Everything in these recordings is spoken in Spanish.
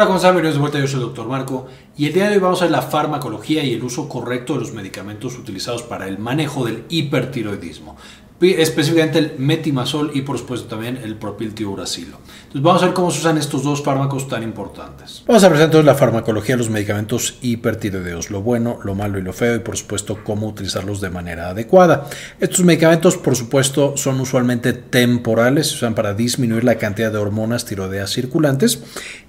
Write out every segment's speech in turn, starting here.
Hola, ¿cómo están? Bienvenidos de vuelta, yo soy el Dr. Marco y el día de hoy vamos a ver la farmacología y el uso correcto de los medicamentos utilizados para el manejo del hipertiroidismo específicamente el metimazol y por supuesto también el propiltiuracilo. Entonces vamos a ver cómo se usan estos dos fármacos tan importantes. Vamos a entonces la farmacología de los medicamentos hipertiroideos, lo bueno, lo malo y lo feo y por supuesto cómo utilizarlos de manera adecuada. Estos medicamentos por supuesto son usualmente temporales, se usan para disminuir la cantidad de hormonas tiroideas circulantes.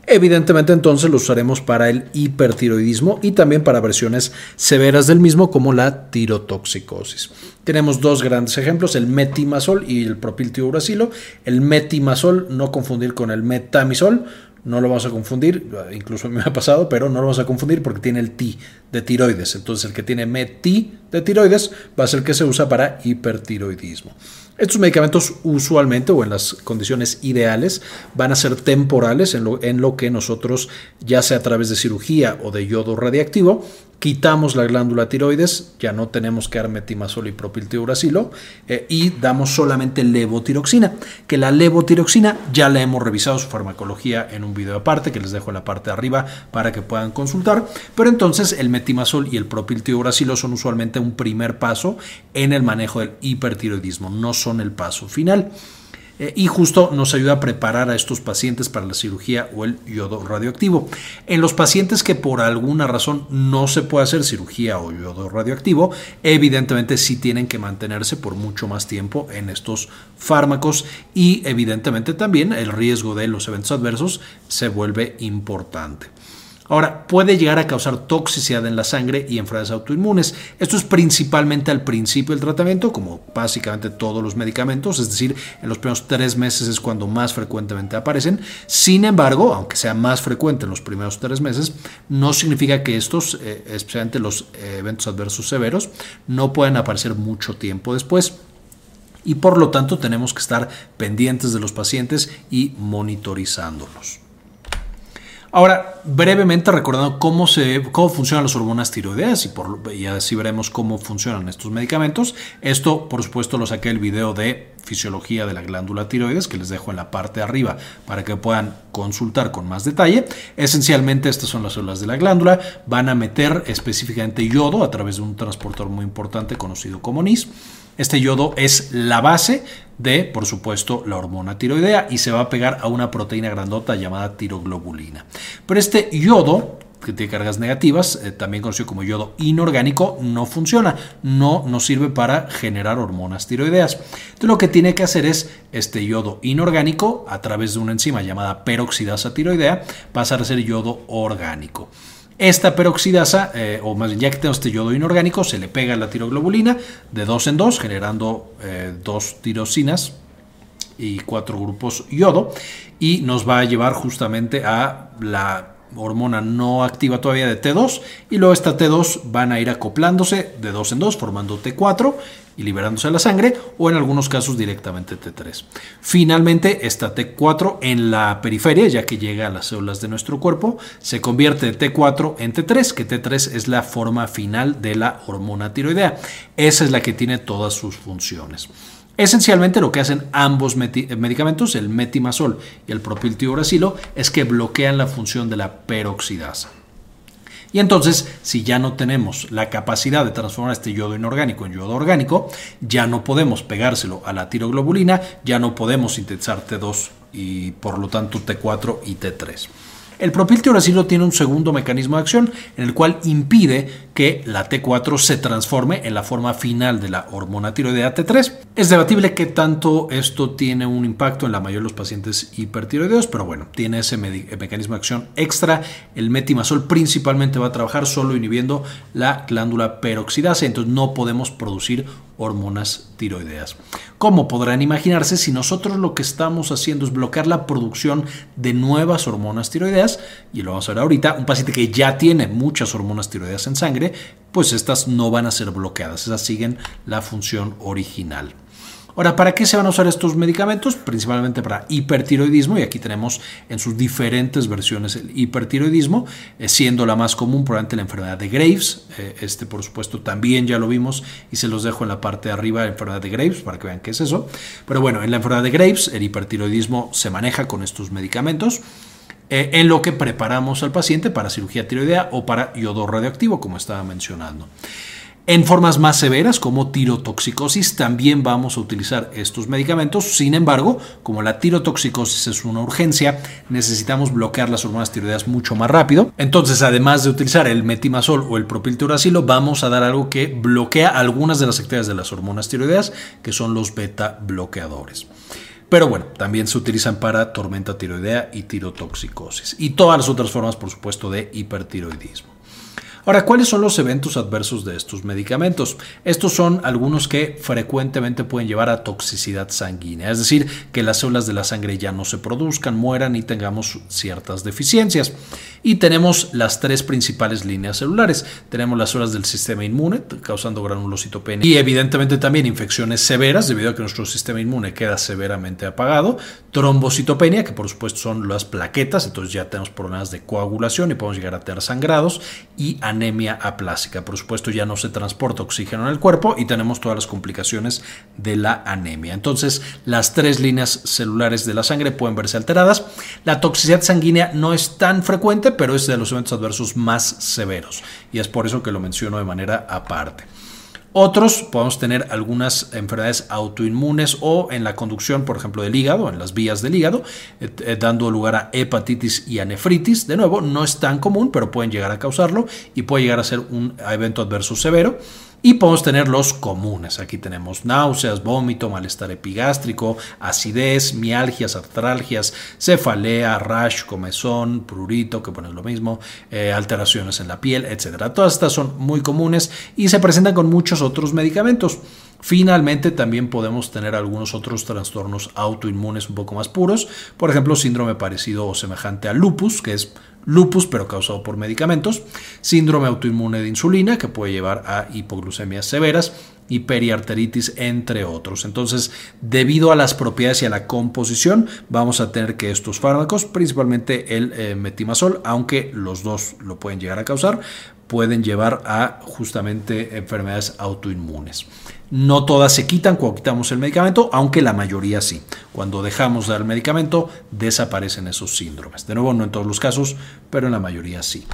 Evidentemente entonces los usaremos para el hipertiroidismo y también para versiones severas del mismo como la tirotoxicosis. Tenemos dos grandes ejemplos, el metimazol y el propiltiuracilo. El metimazol, no confundir con el metamisol, no lo vamos a confundir, incluso me ha pasado, pero no lo vamos a confundir porque tiene el T de tiroides. Entonces el que tiene meti de tiroides va a ser el que se usa para hipertiroidismo. Estos medicamentos usualmente o en las condiciones ideales van a ser temporales en lo, en lo que nosotros, ya sea a través de cirugía o de yodo radiactivo, quitamos la glándula tiroides, ya no tenemos que dar metimazol y propiltiuracilo eh, y damos solamente levotiroxina, que la levotiroxina ya la hemos revisado su farmacología en un video aparte que les dejo en la parte de arriba para que puedan consultar, pero entonces el metimazol y el propiltiuracilo son usualmente un primer paso en el manejo del hipertiroidismo, no son el paso final. Eh, y justo nos ayuda a preparar a estos pacientes para la cirugía o el yodo radioactivo. En los pacientes que por alguna razón no se puede hacer cirugía o yodo radioactivo, evidentemente sí tienen que mantenerse por mucho más tiempo en estos fármacos y evidentemente también el riesgo de los eventos adversos se vuelve importante. Ahora, puede llegar a causar toxicidad en la sangre y enfermedades autoinmunes. Esto es principalmente al principio del tratamiento, como básicamente todos los medicamentos, es decir, en los primeros tres meses es cuando más frecuentemente aparecen. Sin embargo, aunque sea más frecuente en los primeros tres meses, no significa que estos, eh, especialmente los eh, eventos adversos severos, no puedan aparecer mucho tiempo después y por lo tanto tenemos que estar pendientes de los pacientes y monitorizándolos. Ahora, brevemente recordando cómo, se, cómo funcionan las hormonas tiroideas y, y así veremos cómo funcionan estos medicamentos. Esto, por supuesto, lo saqué el video de fisiología de la glándula tiroides que les dejo en la parte de arriba para que puedan consultar con más detalle. Esencialmente estas son las células de la glándula, van a meter específicamente yodo a través de un transportador muy importante conocido como NIS este yodo es la base de, por supuesto, la hormona tiroidea y se va a pegar a una proteína grandota llamada tiroglobulina. Pero este yodo, que tiene cargas negativas, eh, también conocido como yodo inorgánico, no funciona, no nos sirve para generar hormonas tiroideas. Lo que tiene que hacer es este yodo inorgánico, a través de una enzima llamada peroxidasa tiroidea, pasar a ser yodo orgánico. Esta peroxidasa, eh, o más bien ya que tenemos este yodo inorgánico, se le pega a la tiroglobulina de dos en dos, generando eh, dos tirosinas y cuatro grupos yodo, y nos va a llevar justamente a la hormona no activa todavía de T2 y luego esta T2 van a ir acoplándose de dos en dos formando T4 y liberándose a la sangre o en algunos casos directamente T3. Finalmente, esta T4 en la periferia, ya que llega a las células de nuestro cuerpo, se convierte de T4 en T3, que T3 es la forma final de la hormona tiroidea. Esa es la que tiene todas sus funciones. Esencialmente lo que hacen ambos medicamentos, el metimazol y el propiltiuracilo, es que bloquean la función de la peroxidasa. Y entonces, si ya no tenemos la capacidad de transformar este yodo inorgánico en yodo orgánico, ya no podemos pegárselo a la tiroglobulina, ya no podemos sintetizar T2 y por lo tanto T4 y T3. El propiltiuracilo tiene un segundo mecanismo de acción en el cual impide que la T4 se transforme en la forma final de la hormona tiroidea T3. Es debatible que tanto esto tiene un impacto en la mayoría de los pacientes hipertiroideos, pero bueno, tiene ese mecanismo de acción extra. El metimazol principalmente va a trabajar solo inhibiendo la glándula peroxidasa, entonces no podemos producir hormonas tiroideas. Como podrán imaginarse, si nosotros lo que estamos haciendo es bloquear la producción de nuevas hormonas tiroideas, y lo vamos a ver ahorita, un paciente que ya tiene muchas hormonas tiroideas en sangre, pues estas no van a ser bloqueadas, esas siguen la función original. Ahora, ¿para qué se van a usar estos medicamentos? Principalmente para hipertiroidismo, y aquí tenemos en sus diferentes versiones el hipertiroidismo, eh, siendo la más común probablemente la enfermedad de Graves. Eh, este, por supuesto, también ya lo vimos y se los dejo en la parte de arriba, la enfermedad de Graves, para que vean qué es eso. Pero bueno, en la enfermedad de Graves, el hipertiroidismo se maneja con estos medicamentos. eh, en lo que preparamos al paciente para cirugía tiroidea o para yodo radioactivo, como estaba mencionando. En formas más severas, como tirotoxicosis, también vamos a utilizar estos medicamentos. Sin embargo, como la tirotoxicosis es una urgencia, necesitamos bloquear las hormonas tiroideas mucho más rápido. Entonces, además de utilizar el metimazol o el propiltiuracilo, vamos a dar algo que bloquea algunas de las actividades de las hormonas tiroideas, que son los beta bloqueadores. Pero bueno, también se utilizan para tormenta tiroidea y tirotoxicosis. Y todas las otras formas, por supuesto, de hipertiroidismo. Ahora, ¿cuáles son los eventos adversos de estos medicamentos? Estos son algunos que frecuentemente pueden llevar a toxicidad sanguínea, es decir, que las células de la sangre ya no se produzcan, mueran y tengamos ciertas deficiencias. Y tenemos las tres principales líneas celulares. Tenemos las células del sistema inmune, causando granulocitopenia, y evidentemente también infecciones severas, debido a que nuestro sistema inmune queda severamente apagado, trombocitopenia, que por supuesto son las plaquetas, entonces ya tenemos problemas de coagulación y podemos llegar a tener sangrados, y anemia aplásica. Por supuesto, ya no se transporta oxígeno en el cuerpo y tenemos todas las complicaciones de la anemia. Entonces, las tres líneas celulares de la sangre pueden verse alteradas. La toxicidad sanguínea no es tan frecuente, pero es de los eventos adversos más severos y es por eso que lo menciono de manera aparte. Otros podemos tener algunas enfermedades autoinmunes o en la conducción, por ejemplo, del hígado, en las vías del hígado, eh, dando lugar a hepatitis y a nefritis. De nuevo, no es tan común, pero pueden llegar a causarlo y puede llegar a ser un evento adverso severo. Y podemos tener los comunes. Aquí tenemos náuseas, vómito, malestar epigástrico, acidez, mialgias, artralgias, cefalea, rash, comezón, prurito, que pone lo mismo, eh, alteraciones en la piel, etc. Todas estas son muy comunes y se presentan con muchos otros medicamentos. Finalmente, también podemos tener algunos otros trastornos autoinmunes un poco más puros, por ejemplo, síndrome parecido o semejante al lupus, que es lupus pero causado por medicamentos, síndrome autoinmune de insulina que puede llevar a hipoglucemias severas y periarteritis, entre otros. Entonces, debido a las propiedades y a la composición, vamos a tener que estos fármacos, principalmente el eh, metimazol, aunque los dos lo pueden llegar a causar, pueden llevar a justamente enfermedades autoinmunes. No todas se quitan cuando quitamos el medicamento, aunque la mayoría sí. Cuando dejamos de dar el medicamento, desaparecen esos síndromes. De nuevo, no en todos los casos, pero en la mayoría sí.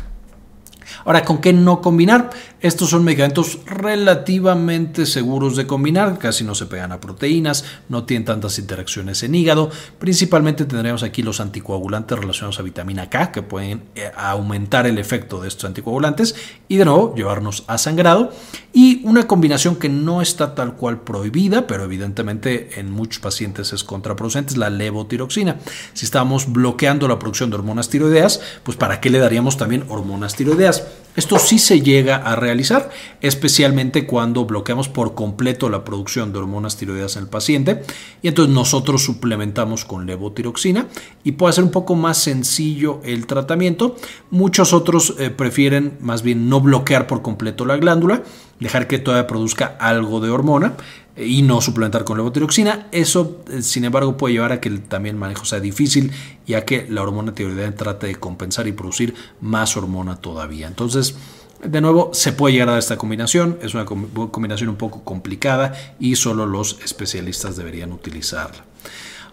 Ahora, ¿con qué no combinar? Estos son medicamentos relativamente seguros de combinar, casi no se pegan a proteínas, no tienen tantas interacciones en hígado. Principalmente tendremos aquí los anticoagulantes relacionados a vitamina K, que pueden eh, aumentar el efecto de estos anticoagulantes y de nuevo llevarnos a sangrado. Y una combinación que no está tal cual prohibida, pero evidentemente en muchos pacientes es contraproducente, es la levotiroxina. Si estamos bloqueando la producción de hormonas tiroideas, pues ¿para qué le daríamos también hormonas tiroideas? Esto sí se llega a realizar, especialmente cuando bloqueamos por completo la producción de hormonas tiroideas en el paciente y entonces nosotros suplementamos con levotiroxina y puede ser un poco más sencillo el tratamiento. Muchos otros eh, prefieren más bien no bloquear por completo la glándula, dejar que todavía produzca algo de hormona y no suplementar con levotiroxina. Eso, eh, sin embargo, puede llevar a que también el manejo sea difícil y a que la hormona tiroidea trate de compensar y producir más hormona todavía. Entonces, de nuevo, se puede llegar a esta combinación. Es una combinación un poco complicada y solo los especialistas deberían utilizarla.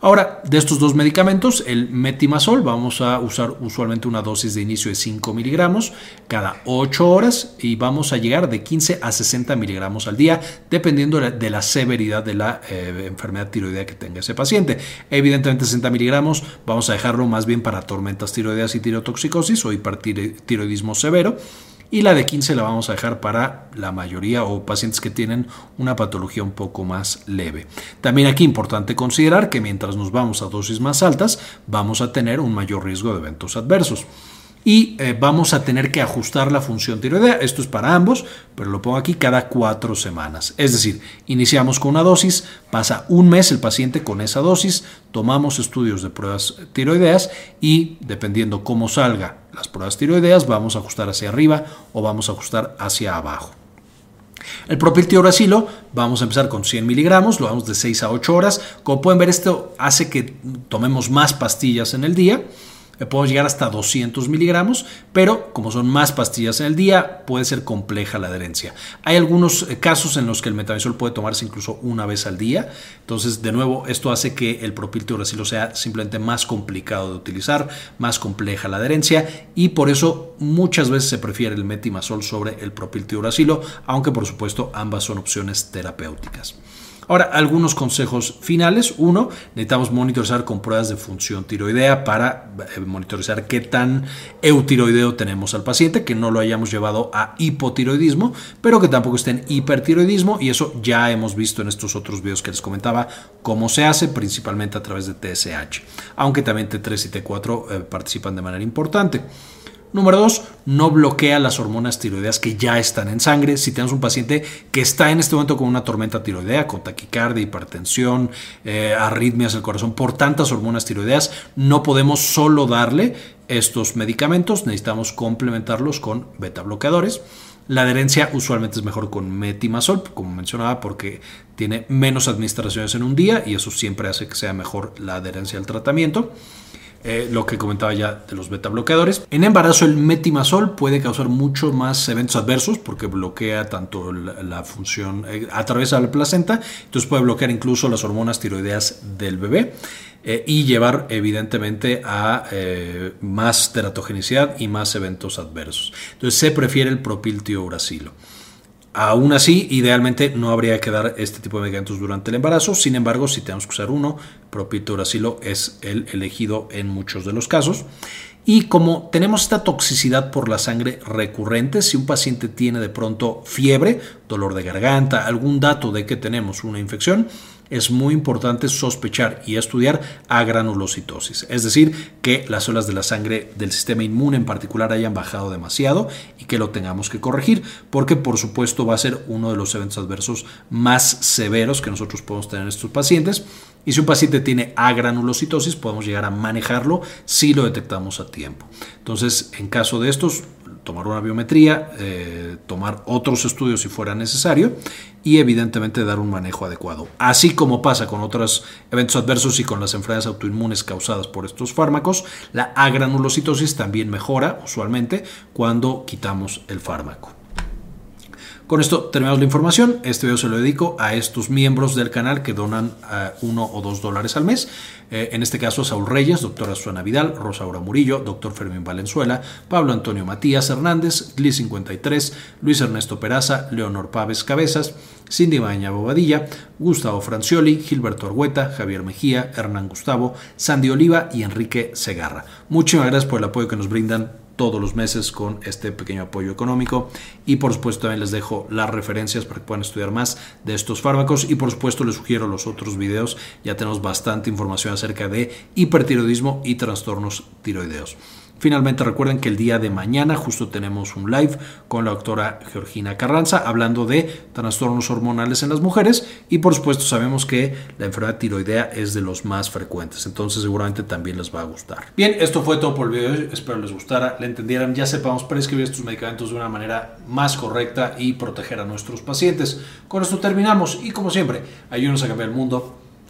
Ahora, de estos dos medicamentos, el metimazol, vamos a usar usualmente una dosis de inicio de 5 miligramos cada 8 horas y vamos a llegar de 15 a 60 miligramos al día, dependiendo de la severidad de la eh, enfermedad tiroidea que tenga ese paciente. Evidentemente, 60 miligramos vamos a dejarlo más bien para tormentas tiroideas y tirotoxicosis o hipertiroidismo severo y la de 15 la vamos a dejar para la mayoría o pacientes que tienen una patología un poco más leve. También aquí importante considerar que mientras nos vamos a dosis más altas vamos a tener un mayor riesgo de eventos adversos y eh, vamos a tener que ajustar la función tiroidea. Esto es para ambos, pero lo pongo aquí cada cuatro semanas. Es decir, iniciamos con una dosis, pasa un mes el paciente con esa dosis, tomamos estudios de pruebas tiroideas y dependiendo cómo salga las pruebas tiroideas, vamos a ajustar hacia arriba o vamos a ajustar hacia abajo. El propiltioracilo, vamos a empezar con 100 miligramos, lo damos de 6 a 8 horas. Como pueden ver, esto hace que tomemos más pastillas en el día podemos llegar hasta 200 miligramos, pero como son más pastillas en el día, puede ser compleja la adherencia. Hay algunos eh, casos en los que el metamizol puede tomarse incluso una vez al día, entonces de nuevo esto hace que el propiltiuracilo sea simplemente más complicado de utilizar, más compleja la adherencia y por eso muchas veces se prefiere el metimazol sobre el propiltiuracilo, aunque por supuesto ambas son opciones terapéuticas. Ahora, algunos consejos finales. Uno, necesitamos monitorizar con pruebas de función tiroidea para eh, monitorizar qué tan eutiroideo tenemos al paciente, que no lo hayamos llevado a hipotiroidismo, pero que tampoco esté en hipertiroidismo. Y eso ya hemos visto en estos otros videos que les comentaba cómo se hace, principalmente a través de TSH, aunque también T3 y T4 eh, participan de manera importante. Número dos, no bloquea las hormonas tiroideas que ya están en sangre. Si tenemos un paciente que está en este momento con una tormenta tiroidea, con taquicardia, hipertensión, eh, arritmias del corazón, por tantas hormonas tiroideas, no podemos solo darle estos medicamentos, necesitamos complementarlos con beta bloqueadores. La adherencia usualmente es mejor con metimazol, como mencionaba, porque tiene menos administraciones en un día y eso siempre hace que sea mejor la adherencia al tratamiento. Eh, lo que comentaba ya de los beta bloqueadores. En embarazo el metimazol puede causar mucho más eventos adversos porque bloquea tanto la, función, eh, a través de la placenta, entonces puede bloquear incluso las hormonas tiroideas del bebé. Eh, y llevar evidentemente a más teratogenicidad y más eventos adversos. Entonces se prefiere el propiltiouracilo. Aún así, idealmente no habría que dar este tipo de medicamentos durante el embarazo. Sin embargo, si tenemos que usar uno, propiltoracilo es el elegido en muchos de los casos. Y como tenemos esta toxicidad por la sangre recurrente, si un paciente tiene de pronto fiebre, dolor de garganta, algún dato de que tenemos una infección, es muy importante sospechar y estudiar agranulocitosis, es decir, que las células de la sangre del sistema inmune en particular hayan bajado demasiado y que lo tengamos que corregir, porque por supuesto va a ser uno de los eventos adversos más severos que nosotros podemos tener en estos pacientes. Y si un paciente tiene agranulocitosis, podemos llegar a manejarlo si lo detectamos a tiempo. Entonces, en caso de estos, tomar una biometría, eh, tomar otros estudios si fuera necesario y evidentemente dar un manejo adecuado. Así como pasa con otros eventos adversos y con las enfermedades autoinmunes causadas por estos fármacos, la agranulocitosis también mejora usualmente cuando quitamos el fármaco. Con esto terminamos la información. Este video se lo dedico a estos miembros del canal que donan eh, uno o dos dólares al mes. Eh, en este caso, Saúl Reyes, doctora Suana Vidal, Rosaura Murillo, doctor Fermín Valenzuela, Pablo Antonio Matías Hernández, Gli53, Luis Ernesto Peraza, Leonor Paves Cabezas, Cindy Baña Bobadilla, Gustavo Francioli, Gilberto Argueta, Javier Mejía, Hernán Gustavo, Sandy Oliva y Enrique Segarra. Muchísimas gracias por el apoyo que nos brindan todos los meses con este pequeño apoyo económico. Y por supuesto también les dejo las referencias para que puedan estudiar más de estos fármacos. Y por supuesto les sugiero los otros videos. Ya tenemos bastante información acerca de hipertiroidismo y trastornos tiroideos Finalmente recuerden que el día de mañana justo tenemos un live con la doctora Georgina Carranza hablando de trastornos hormonales en las mujeres. Y por supuesto sabemos que la enfermedad tiroidea es de los más frecuentes, entonces seguramente también les va a gustar. Bien, esto fue todo por el video de hoy, espero les gustara, le entendieran, ya sepamos prescribir estos medicamentos de una manera más correcta y proteger a nuestros pacientes. Con esto terminamos. Y como siempre, ayúdenos a cambiar el mundo,